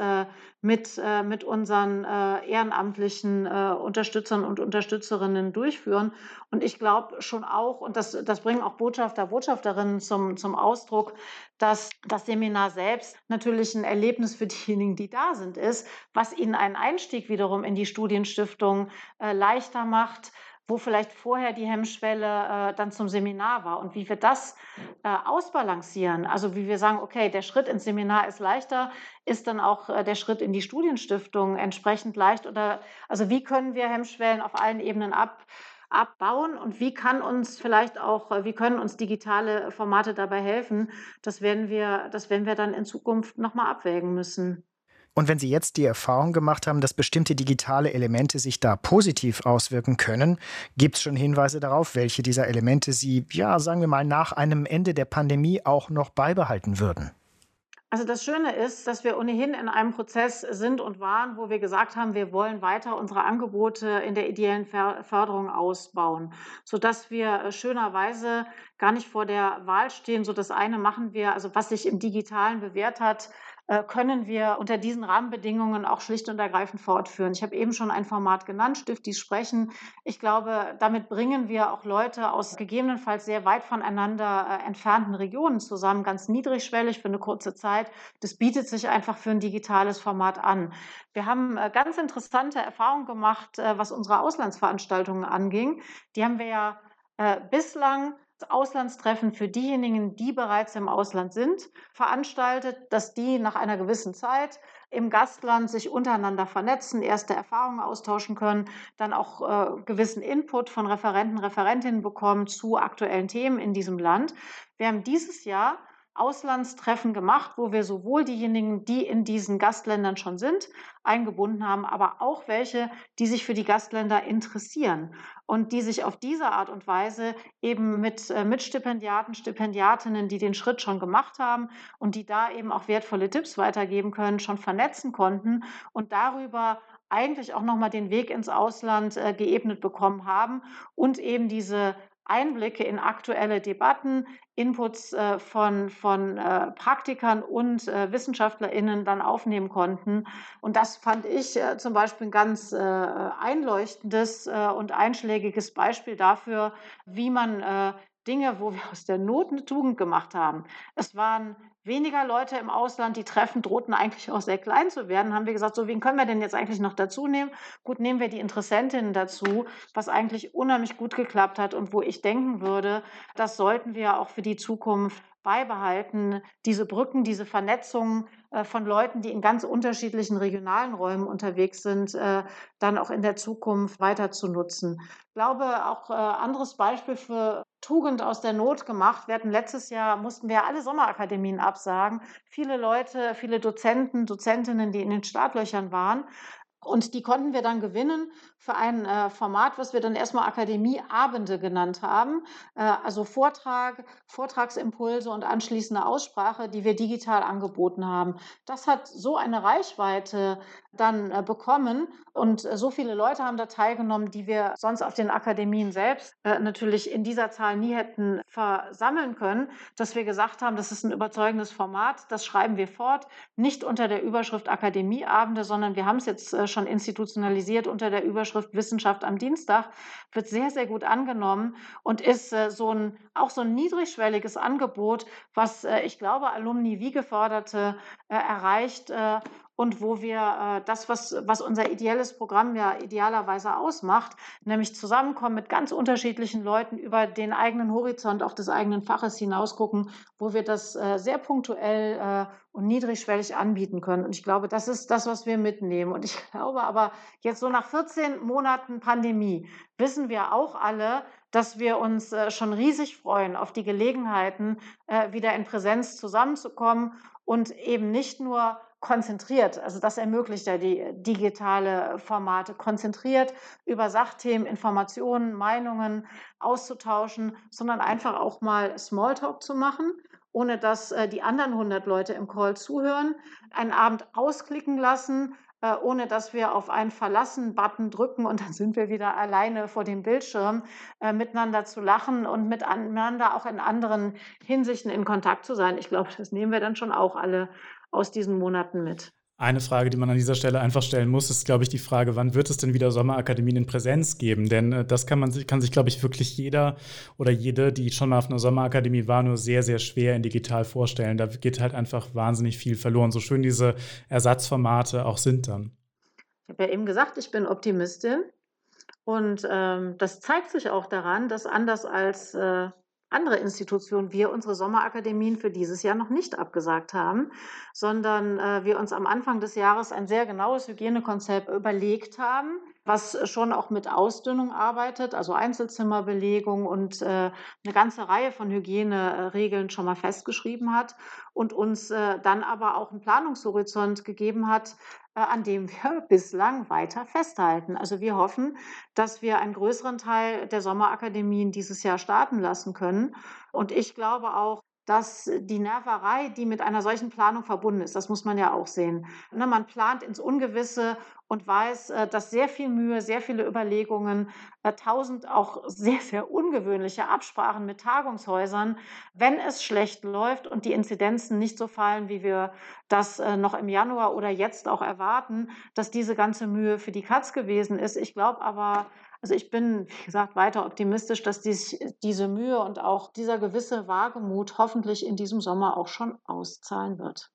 mit, mit unseren ehrenamtlichen Unterstützern und Unterstützerinnen durchführen. Und ich glaube schon auch, und das, das bringen auch Botschafter, Botschafterinnen zum, zum Ausdruck, dass das Seminar selbst natürlich ein Erlebnis für diejenigen, die da sind, ist, was ihnen einen Einstieg wiederum in die Studienstiftung äh, leichter macht, wo vielleicht vorher die Hemmschwelle äh, dann zum Seminar war und wie wir das äh, ausbalancieren. Also wie wir sagen, okay, der Schritt ins Seminar ist leichter, ist dann auch äh, der Schritt in die Studienstiftung entsprechend leicht oder also wie können wir Hemmschwellen auf allen Ebenen ab abbauen und wie kann uns vielleicht auch, äh, wie können uns digitale Formate dabei helfen? Das werden wir, das werden wir dann in Zukunft nochmal abwägen müssen. Und wenn Sie jetzt die Erfahrung gemacht haben, dass bestimmte digitale Elemente sich da positiv auswirken können, gibt es schon Hinweise darauf, welche dieser Elemente Sie, ja, sagen wir mal, nach einem Ende der Pandemie auch noch beibehalten würden? Also das Schöne ist, dass wir ohnehin in einem Prozess sind und waren, wo wir gesagt haben, wir wollen weiter unsere Angebote in der ideellen Förderung ausbauen, sodass wir äh, schönerweise gar nicht vor der Wahl stehen. So das eine machen wir, also was sich im Digitalen bewährt hat, können wir unter diesen Rahmenbedingungen auch schlicht und ergreifend fortführen. Ich habe eben schon ein Format genannt, Stiftis Sprechen. Ich glaube, damit bringen wir auch Leute aus gegebenenfalls sehr weit voneinander äh, entfernten Regionen zusammen, ganz niedrigschwellig für eine kurze Zeit. Das bietet sich einfach für ein digitales Format an. Wir haben äh, ganz interessante Erfahrungen gemacht, was unsere Auslandsveranstaltungen anging. Die haben wir ja bislang Auslandstreffen für diejenigen, die bereits im Ausland sind, veranstaltet, dass die nach einer gewissen Zeit im Gastland sich untereinander vernetzen, erste Erfahrungen austauschen können, dann auch äh, gewissen Input von Referenten, Referentinnen bekommen zu aktuellen Themen in diesem Land. Wir haben dieses Jahr Auslandstreffen gemacht, wo wir sowohl diejenigen, die in diesen Gastländern schon sind, eingebunden haben, aber auch welche, die sich für die Gastländer interessieren und die sich auf diese Art und Weise eben mit äh, Mitstipendiaten, Stipendiatinnen, die den Schritt schon gemacht haben und die da eben auch wertvolle Tipps weitergeben können, schon vernetzen konnten und darüber eigentlich auch nochmal den Weg ins Ausland äh, geebnet bekommen haben und eben diese Einblicke in aktuelle Debatten, Inputs äh, von, von äh, Praktikern und äh, WissenschaftlerInnen dann aufnehmen konnten. Und das fand ich zum Beispiel ein ganz einleuchtendes und einschlägiges Beispiel dafür, wie man Dinge, wo wir aus der Not eine Tugend gemacht haben. Es waren weniger Leute im Ausland, die Treffen drohten eigentlich auch sehr klein zu werden, haben wir gesagt, so wen können wir denn jetzt eigentlich noch dazu nehmen? Gut, nehmen wir die Interessentinnen dazu, was eigentlich unheimlich gut geklappt hat und wo ich denken würde, das sollten wir auch für die Zukunft beibehalten, diese Brücken, diese Vernetzung äh, von Leuten, die in ganz unterschiedlichen regionalen Räumen unterwegs sind, äh, dann auch in der Zukunft weiter zu nutzen. Ich glaube, auch äh, anderes Beispiel für Tugend aus der Not gemacht. Wir hatten letztes Jahr, mussten wir alle Sommerakademien absagen. Viele Leute, viele Dozenten, Dozentinnen, die in den Startlöchern waren, und die konnten wir dann gewinnen für ein äh, Format, was wir dann erstmal Akademieabende genannt haben. Äh, also Vortrag, Vortragsimpulse und anschließende Aussprache, die wir digital angeboten haben. Das hat so eine Reichweite dann äh, bekommen und äh, so viele Leute haben da teilgenommen, die wir sonst auf den Akademien selbst äh, natürlich in dieser Zahl nie hätten versammeln können, dass wir gesagt haben, das ist ein überzeugendes Format, das schreiben wir fort, nicht unter der Überschrift Akademieabende, sondern wir haben es jetzt äh, schon institutionalisiert unter der Überschrift Wissenschaft am Dienstag, wird sehr, sehr gut angenommen und ist äh, so ein, auch so ein niedrigschwelliges Angebot, was äh, ich glaube, Alumni wie Geförderte äh, erreicht und wo wir äh, das, was, was unser ideelles Programm ja idealerweise ausmacht, nämlich zusammenkommen mit ganz unterschiedlichen Leuten über den eigenen Horizont auch des eigenen Faches hinaus gucken, wo wir das äh, sehr punktuell äh, und niedrigschwellig anbieten können. Und ich glaube, das ist das, was wir mitnehmen. Und ich glaube aber, jetzt so nach 14 Monaten Pandemie wissen wir auch alle, dass wir uns äh, schon riesig freuen auf die Gelegenheiten, äh, wieder in Präsenz zusammenzukommen und eben nicht nur konzentriert, also das ermöglicht ja die digitale Formate, konzentriert über Sachthemen, Informationen, Meinungen auszutauschen, sondern einfach auch mal Smalltalk zu machen, ohne dass äh, die anderen 100 Leute im Call zuhören, einen Abend ausklicken lassen, äh, ohne dass wir auf einen Verlassen-Button drücken und dann sind wir wieder alleine vor dem Bildschirm, äh, miteinander zu lachen und miteinander auch in anderen Hinsichten in Kontakt zu sein. Ich glaube, das nehmen wir dann schon auch alle aus diesen Monaten mit. Eine Frage, die man an dieser Stelle einfach stellen muss, ist, glaube ich, die Frage, wann wird es denn wieder Sommerakademien in Präsenz geben? Denn äh, das kann man kann sich, glaube ich, wirklich jeder oder jede, die schon mal auf einer Sommerakademie war, nur sehr, sehr schwer in digital vorstellen. Da geht halt einfach wahnsinnig viel verloren. So schön diese Ersatzformate auch sind dann. Ich habe ja eben gesagt, ich bin Optimistin. Und ähm, das zeigt sich auch daran, dass anders als äh, andere Institutionen wir unsere Sommerakademien für dieses Jahr noch nicht abgesagt haben, sondern äh, wir uns am Anfang des Jahres ein sehr genaues Hygienekonzept überlegt haben, was schon auch mit Ausdünnung arbeitet, also Einzelzimmerbelegung und äh, eine ganze Reihe von Hygieneregeln schon mal festgeschrieben hat und uns äh, dann aber auch einen Planungshorizont gegeben hat, an dem wir bislang weiter festhalten. Also wir hoffen, dass wir einen größeren Teil der Sommerakademien dieses Jahr starten lassen können. Und ich glaube auch, dass die Nerverei, die mit einer solchen Planung verbunden ist, das muss man ja auch sehen. Ne, man plant ins Ungewisse und weiß, äh, dass sehr viel Mühe, sehr viele Überlegungen, äh, tausend auch sehr, sehr ungewöhnliche Absprachen mit Tagungshäusern, wenn es schlecht läuft und die Inzidenzen nicht so fallen, wie wir das äh, noch im Januar oder jetzt auch erwarten, dass diese ganze Mühe für die Katz gewesen ist. Ich glaube aber, also ich bin, wie gesagt, weiter optimistisch, dass dies, diese Mühe und auch dieser gewisse Wagemut hoffentlich in diesem Sommer auch schon auszahlen wird.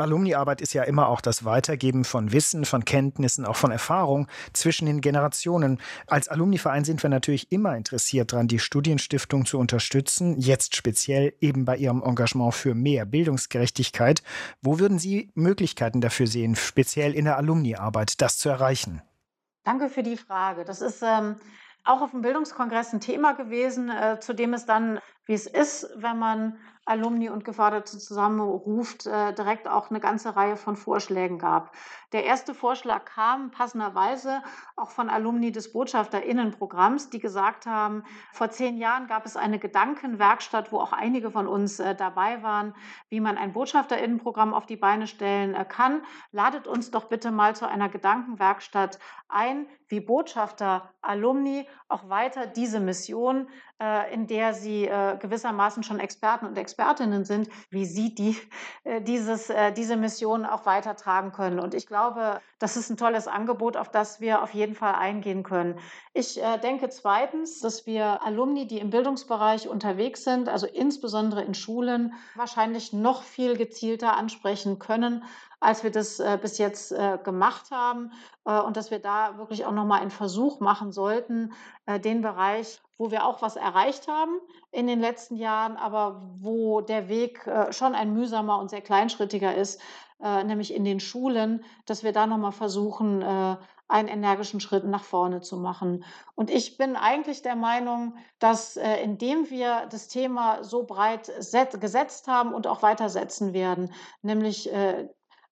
Alumniarbeit ist ja immer auch das Weitergeben von Wissen, von Kenntnissen, auch von Erfahrung zwischen den Generationen. Als Alumniverein sind wir natürlich immer interessiert daran, die Studienstiftung zu unterstützen, jetzt speziell eben bei ihrem Engagement für mehr Bildungsgerechtigkeit. Wo würden Sie Möglichkeiten dafür sehen, speziell in der Alumniarbeit, das zu erreichen? Danke für die Frage. Das ist ähm, auch auf dem Bildungskongress ein Thema gewesen, äh, zu dem es dann, wie es ist, wenn man Alumni und Geförderte zusammenruft, äh, direkt auch eine ganze Reihe von Vorschlägen gab. Der erste Vorschlag kam passenderweise auch von Alumni des Botschafterinnenprogramms, die gesagt haben, vor zehn Jahren gab es eine Gedankenwerkstatt, wo auch einige von uns äh, dabei waren, wie man ein Botschafterinnenprogramm auf die Beine stellen äh, kann. Ladet uns doch bitte mal zu einer Gedankenwerkstatt ein, wie Botschafter, Alumni auch weiter diese Mission, in der sie äh, gewissermaßen schon Experten und Expertinnen sind, wie sie die, äh, dieses, äh, diese Mission auch weitertragen können. Und ich glaube, das ist ein tolles Angebot, auf das wir auf jeden Fall eingehen können. Ich äh, denke zweitens, dass wir Alumni, die im Bildungsbereich unterwegs sind, also insbesondere in Schulen, wahrscheinlich noch viel gezielter ansprechen können, als wir das äh, bis jetzt äh, gemacht haben äh, und dass wir da wirklich auch nochmal einen Versuch machen sollten, äh, den Bereich, wo wir auch was erreicht haben in den letzten Jahren, aber wo der Weg äh, schon ein mühsamer und sehr kleinschrittiger ist, äh, nämlich in den Schulen, dass wir da nochmal versuchen, einen energischen Schritt nach vorne zu machen. Und ich bin eigentlich der Meinung, dass indem wir das Thema so breit gesetzt haben und auch weitersetzen werden, nämlich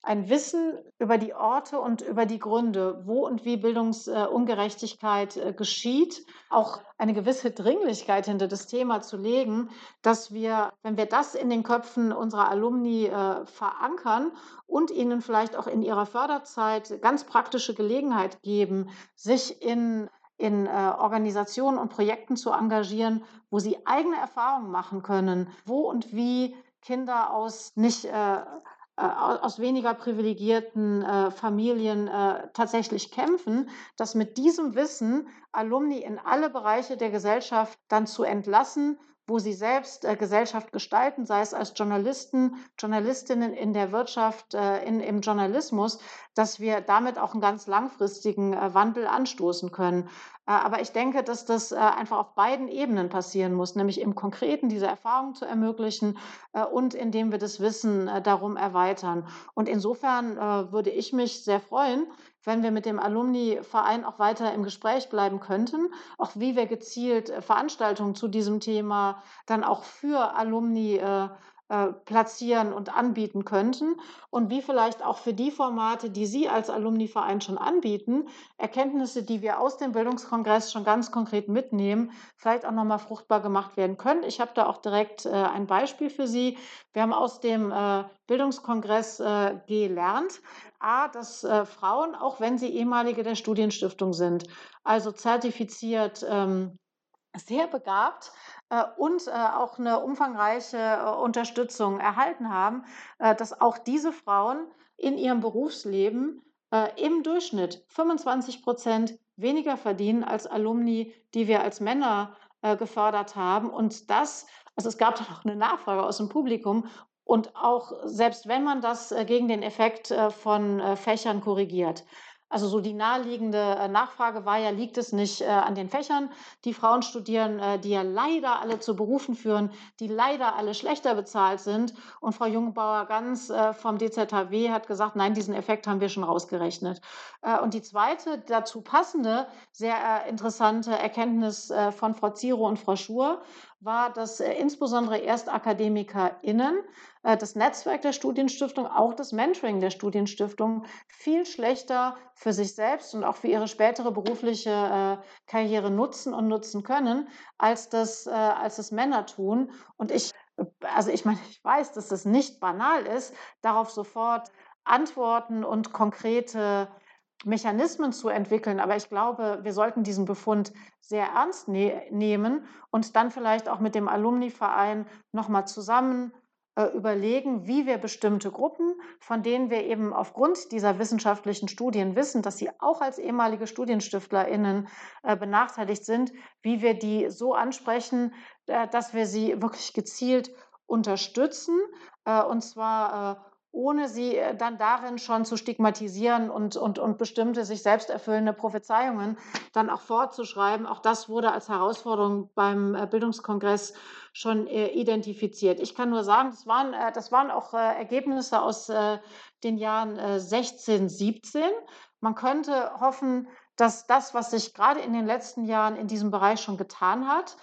ein Wissen über die Orte und über die Gründe, wo und wie Bildungsungerechtigkeit äh, geschieht, auch eine gewisse Dringlichkeit hinter das Thema zu legen, dass wir, wenn wir das in den Köpfen unserer Alumni äh, verankern und ihnen vielleicht auch in ihrer Förderzeit ganz praktische Gelegenheit geben, sich in in äh, Organisationen und Projekten zu engagieren, wo sie eigene Erfahrungen machen können, wo und wie Kinder aus nicht äh, aus weniger privilegierten äh, Familien äh, tatsächlich kämpfen, dass mit diesem Wissen Alumni in alle Bereiche der Gesellschaft dann zu entlassen, wo sie selbst äh, Gesellschaft gestalten, sei es als Journalisten, Journalistinnen in der Wirtschaft, äh, in, im Journalismus, dass wir damit auch einen ganz langfristigen äh, Wandel anstoßen können. Äh, aber ich denke, dass das äh, einfach auf beiden Ebenen passieren muss, nämlich im Konkreten diese Erfahrung zu ermöglichen äh, und indem wir das Wissen darum erweitern. Und insofern würde ich mich sehr freuen, wenn wir mit dem Alumni-Verein auch weiter im Gespräch bleiben könnten, auch wie wir gezielt Veranstaltungen zu diesem Thema dann auch für Alumni äh, platzieren und anbieten könnten und wie vielleicht auch für die Formate, die Sie als Alumni-Verein schon anbieten, Erkenntnisse, die wir aus dem Bildungskongress schon ganz konkret mitnehmen, vielleicht auch nochmal fruchtbar gemacht werden können. Ich habe da auch direkt äh, ein Beispiel für Sie. Wir haben aus dem äh, Bildungskongress äh, gelernt, A, dass äh, Frauen, auch wenn sie ehemalige der Studienstiftung sind, also zertifiziert, ähm, sehr begabt, und äh, auch eine umfangreiche äh, Unterstützung erhalten haben, dass auch diese Frauen in ihrem Berufsleben im Durchschnitt 25 Prozent weniger verdienen als Alumni, die wir als Männer gefördert haben. Und das, also es gab da noch eine Nachfrage aus dem Publikum. Und auch selbst wenn man das gegen den Effekt von Fächern korrigiert, also so die naheliegende äh, Nachfrage war ja, liegt es nicht äh, an den Fächern, die Frauen studieren, äh, die ja leider alle zu Berufen führen, die leider alle schlechter bezahlt sind. Und Frau Jungbauer ganz äh, vom DZHW hat gesagt, nein, diesen Effekt haben wir schon rausgerechnet. Äh, und die zweite dazu passende, sehr äh, interessante Erkenntnis von Frau Ziro und Frau Schur war, dass insbesondere ErstakademikerInnen äh, das Netzwerk der Studienstiftung, auch das Mentoring der Studienstiftung viel schlechter für sich selbst und auch für ihre spätere berufliche äh, Karriere nutzen und nutzen können, als das, äh, als das Männer tun. Und ich, also ich meine, ich weiß, dass das nicht banal ist, darauf sofort Antworten und konkrete Mechanismen zu entwickeln. Aber ich glaube, wir sollten diesen Befund sehr ernst ne nehmen und dann vielleicht auch mit dem Alumni-Verein nochmal zusammen äh, überlegen, wie wir bestimmte Gruppen, von denen wir eben aufgrund dieser wissenschaftlichen Studien wissen, dass sie auch als ehemalige StudienstiftlerInnen äh, benachteiligt sind, wie wir die so ansprechen, äh, dass wir sie wirklich gezielt unterstützen, und zwar ohne sie äh, dann darin schon zu stigmatisieren und, und, und bestimmte sich selbst erfüllende Prophezeiungen dann auch vorzuschreiben. Auch das wurde als Herausforderung beim äh, Bildungskongress schon äh, identifiziert. Ich kann nur sagen, das waren, das waren auch Ergebnisse aus den Jahren 16, 17. Man könnte hoffen, dass das, was sich gerade in den letzten Jahren in diesem Bereich schon getan hat,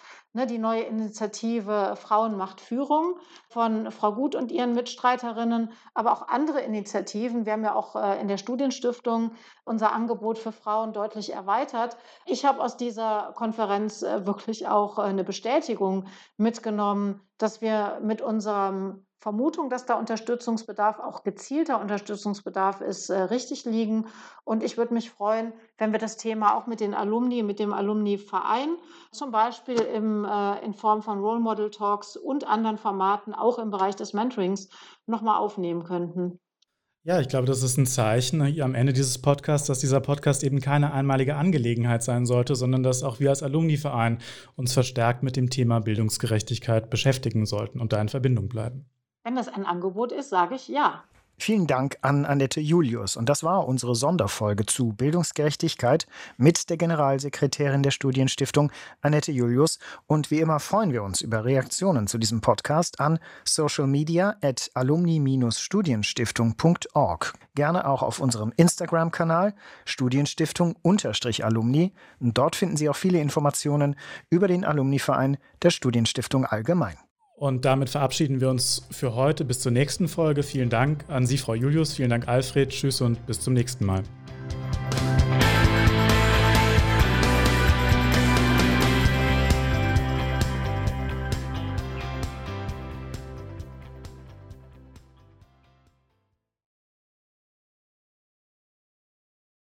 die neue Initiative Frauen macht Führung von Frau Gut und ihren Mitstreiterinnen, aber auch andere Initiativen. Wir haben ja auch äh, in der Studienstiftung unser Angebot für Frauen deutlich erweitert. Ich habe aus dieser Konferenz äh, wirklich auch äh, eine Bestätigung mitgenommen, dass wir mit unserem Vermutung, dass da Unterstützungsbedarf, auch gezielter Unterstützungsbedarf ist, äh, richtig liegen. Und ich würde mich freuen, wenn wir das Thema auch mit den Alumni, mit dem Alumni-Verein, zum Beispiel im, äh, in Form von Role Model Talks und anderen Formaten, auch im Bereich des Mentorings, nochmal aufnehmen könnten. Ja, ich glaube, das ist ein Zeichen ne, am Ende dieses Podcasts, dass dieser Podcast eben keine einmalige Angelegenheit sein sollte, sondern dass auch wir als Alumni-Verein uns verstärkt mit dem Thema Bildungsgerechtigkeit beschäftigen sollten und da in Verbindung bleiben. Wenn das ein Angebot ist, sage ich ja. Vielen Dank an Annette Julius. Und das war unsere Sonderfolge zu Bildungsgerechtigkeit mit der Generalsekretärin der Studienstiftung Annette Julius. Und wie immer freuen wir uns über Reaktionen zu diesem Podcast an social media at alumni-studienstiftung.org. Gerne auch auf unserem Instagram-Kanal Studienstiftung-Alumni. Dort finden Sie auch viele Informationen über den Alumni-Verein der Studienstiftung allgemein. Und damit verabschieden wir uns für heute bis zur nächsten Folge. Vielen Dank an Sie, Frau Julius. Vielen Dank, Alfred. Tschüss und bis zum nächsten Mal.